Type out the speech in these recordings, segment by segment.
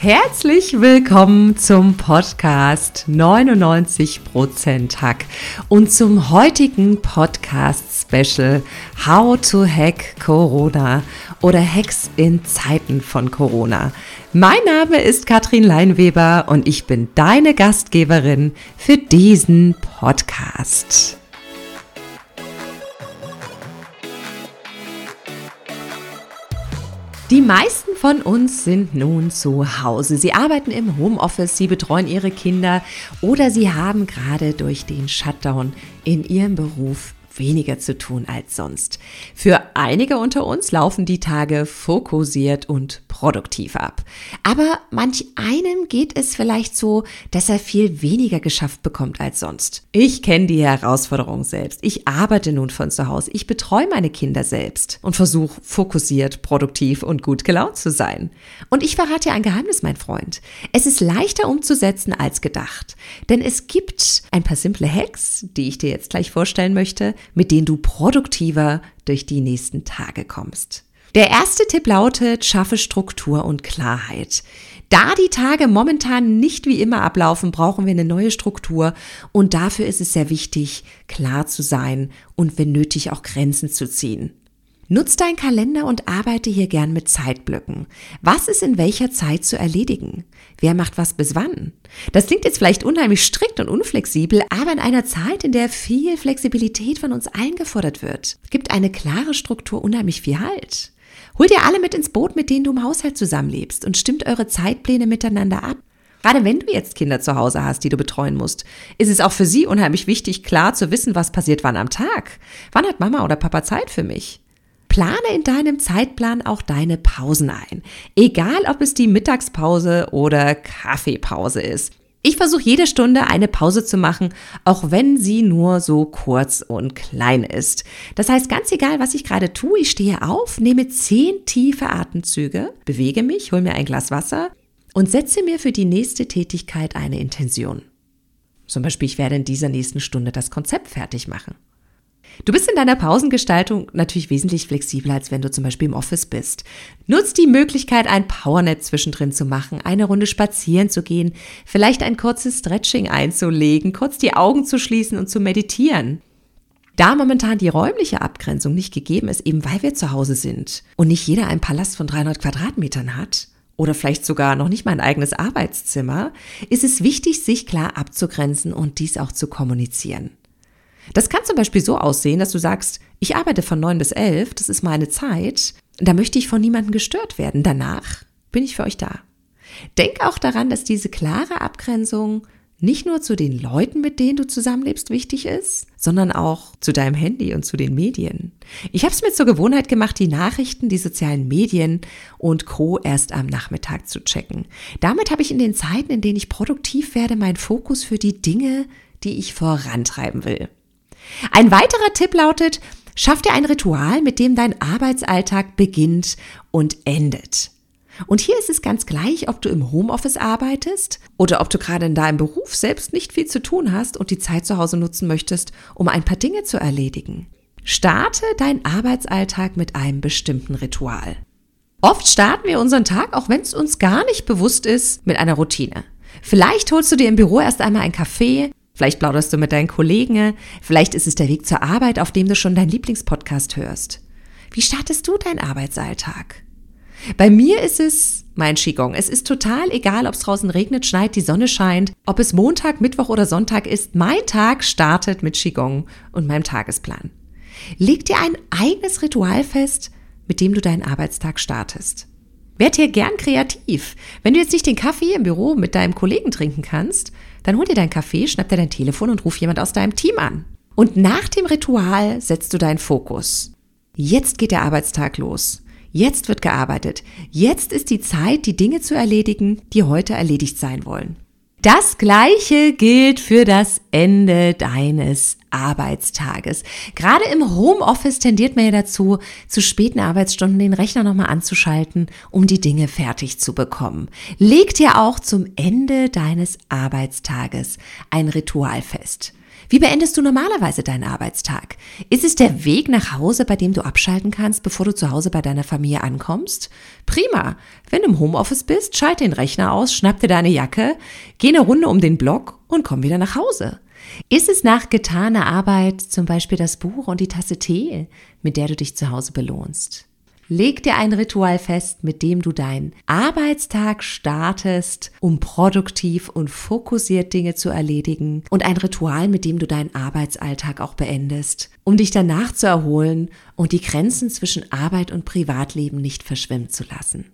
Herzlich willkommen zum Podcast 99% Hack und zum heutigen Podcast Special How to Hack Corona oder Hacks in Zeiten von Corona. Mein Name ist Katrin Leinweber und ich bin deine Gastgeberin für diesen Podcast. Die meisten von uns sind nun zu Hause. Sie arbeiten im Homeoffice, sie betreuen ihre Kinder oder sie haben gerade durch den Shutdown in ihrem Beruf weniger zu tun als sonst. Für einige unter uns laufen die Tage fokussiert und produktiv ab. Aber manch einem geht es vielleicht so, dass er viel weniger geschafft bekommt als sonst. Ich kenne die Herausforderung selbst. Ich arbeite nun von zu Hause. Ich betreue meine Kinder selbst und versuche fokussiert, produktiv und gut gelaunt zu sein. Und ich verrate dir ein Geheimnis, mein Freund. Es ist leichter umzusetzen als gedacht. Denn es gibt ein paar simple Hacks, die ich dir jetzt gleich vorstellen möchte, mit denen du produktiver durch die nächsten Tage kommst. Der erste Tipp lautet, schaffe Struktur und Klarheit. Da die Tage momentan nicht wie immer ablaufen, brauchen wir eine neue Struktur und dafür ist es sehr wichtig, klar zu sein und wenn nötig auch Grenzen zu ziehen. Nutz deinen Kalender und arbeite hier gern mit Zeitblöcken. Was ist in welcher Zeit zu erledigen? Wer macht was bis wann? Das klingt jetzt vielleicht unheimlich strikt und unflexibel, aber in einer Zeit, in der viel Flexibilität von uns allen gefordert wird, gibt eine klare Struktur unheimlich viel Halt. Hol dir alle mit ins Boot, mit denen du im Haushalt zusammenlebst und stimmt eure Zeitpläne miteinander ab. Gerade wenn du jetzt Kinder zu Hause hast, die du betreuen musst, ist es auch für sie unheimlich wichtig, klar zu wissen, was passiert wann am Tag. Wann hat Mama oder Papa Zeit für mich? Plane in deinem Zeitplan auch deine Pausen ein. Egal, ob es die Mittagspause oder Kaffeepause ist. Ich versuche jede Stunde eine Pause zu machen, auch wenn sie nur so kurz und klein ist. Das heißt, ganz egal, was ich gerade tue, ich stehe auf, nehme zehn tiefe Atemzüge, bewege mich, hole mir ein Glas Wasser und setze mir für die nächste Tätigkeit eine Intention. Zum Beispiel, ich werde in dieser nächsten Stunde das Konzept fertig machen. Du bist in deiner Pausengestaltung natürlich wesentlich flexibler, als wenn du zum Beispiel im Office bist. Nutz die Möglichkeit, ein Powernap zwischendrin zu machen, eine Runde spazieren zu gehen, vielleicht ein kurzes Stretching einzulegen, kurz die Augen zu schließen und zu meditieren. Da momentan die räumliche Abgrenzung nicht gegeben ist, eben weil wir zu Hause sind und nicht jeder einen Palast von 300 Quadratmetern hat, oder vielleicht sogar noch nicht mal ein eigenes Arbeitszimmer, ist es wichtig, sich klar abzugrenzen und dies auch zu kommunizieren. Das kann zum Beispiel so aussehen, dass du sagst, ich arbeite von neun bis elf, das ist meine Zeit, da möchte ich von niemandem gestört werden. Danach bin ich für euch da. Denk auch daran, dass diese klare Abgrenzung nicht nur zu den Leuten, mit denen du zusammenlebst, wichtig ist, sondern auch zu deinem Handy und zu den Medien. Ich habe es mir zur Gewohnheit gemacht, die Nachrichten, die sozialen Medien und Co erst am Nachmittag zu checken. Damit habe ich in den Zeiten, in denen ich produktiv werde, meinen Fokus für die Dinge, die ich vorantreiben will. Ein weiterer Tipp lautet, schaff dir ein Ritual, mit dem dein Arbeitsalltag beginnt und endet. Und hier ist es ganz gleich, ob du im Homeoffice arbeitest oder ob du gerade in deinem Beruf selbst nicht viel zu tun hast und die Zeit zu Hause nutzen möchtest, um ein paar Dinge zu erledigen. Starte deinen Arbeitsalltag mit einem bestimmten Ritual. Oft starten wir unseren Tag, auch wenn es uns gar nicht bewusst ist, mit einer Routine. Vielleicht holst du dir im Büro erst einmal einen Kaffee, Vielleicht plauderst du mit deinen Kollegen. Vielleicht ist es der Weg zur Arbeit, auf dem du schon deinen Lieblingspodcast hörst. Wie startest du deinen Arbeitsalltag? Bei mir ist es mein Qigong. Es ist total egal, ob es draußen regnet, schneit, die Sonne scheint, ob es Montag, Mittwoch oder Sonntag ist. Mein Tag startet mit Qigong und meinem Tagesplan. Leg dir ein eigenes Ritual fest, mit dem du deinen Arbeitstag startest. Werd hier gern kreativ. Wenn du jetzt nicht den Kaffee im Büro mit deinem Kollegen trinken kannst, dann hol dir deinen Kaffee, schnapp dir dein Telefon und ruf jemand aus deinem Team an. Und nach dem Ritual setzt du deinen Fokus. Jetzt geht der Arbeitstag los. Jetzt wird gearbeitet. Jetzt ist die Zeit, die Dinge zu erledigen, die heute erledigt sein wollen. Das gleiche gilt für das Ende deines Arbeitstages. Gerade im Homeoffice tendiert man ja dazu, zu späten Arbeitsstunden den Rechner nochmal anzuschalten, um die Dinge fertig zu bekommen. Leg dir auch zum Ende deines Arbeitstages ein Ritual fest. Wie beendest du normalerweise deinen Arbeitstag? Ist es der Weg nach Hause, bei dem du abschalten kannst, bevor du zu Hause bei deiner Familie ankommst? Prima. Wenn du im Homeoffice bist, schalt den Rechner aus, schnapp dir deine Jacke, geh eine Runde um den Block und komm wieder nach Hause. Ist es nach getaner Arbeit zum Beispiel das Buch und die Tasse Tee, mit der du dich zu Hause belohnst? Leg dir ein Ritual fest, mit dem du deinen Arbeitstag startest, um produktiv und fokussiert Dinge zu erledigen und ein Ritual, mit dem du deinen Arbeitsalltag auch beendest, um dich danach zu erholen und die Grenzen zwischen Arbeit und Privatleben nicht verschwimmen zu lassen.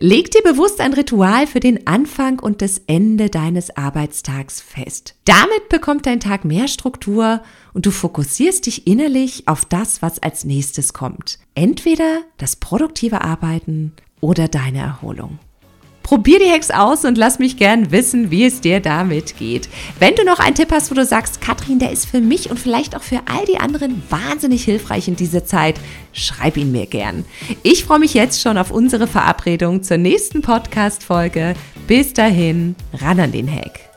Leg dir bewusst ein Ritual für den Anfang und das Ende deines Arbeitstags fest. Damit bekommt dein Tag mehr Struktur und du fokussierst dich innerlich auf das, was als nächstes kommt. Entweder das produktive Arbeiten oder deine Erholung. Probier die Hacks aus und lass mich gern wissen, wie es dir damit geht. Wenn du noch einen Tipp hast, wo du sagst, Katrin, der ist für mich und vielleicht auch für all die anderen wahnsinnig hilfreich in dieser Zeit, schreib ihn mir gern. Ich freue mich jetzt schon auf unsere Verabredung zur nächsten Podcast-Folge. Bis dahin, ran an den Hack.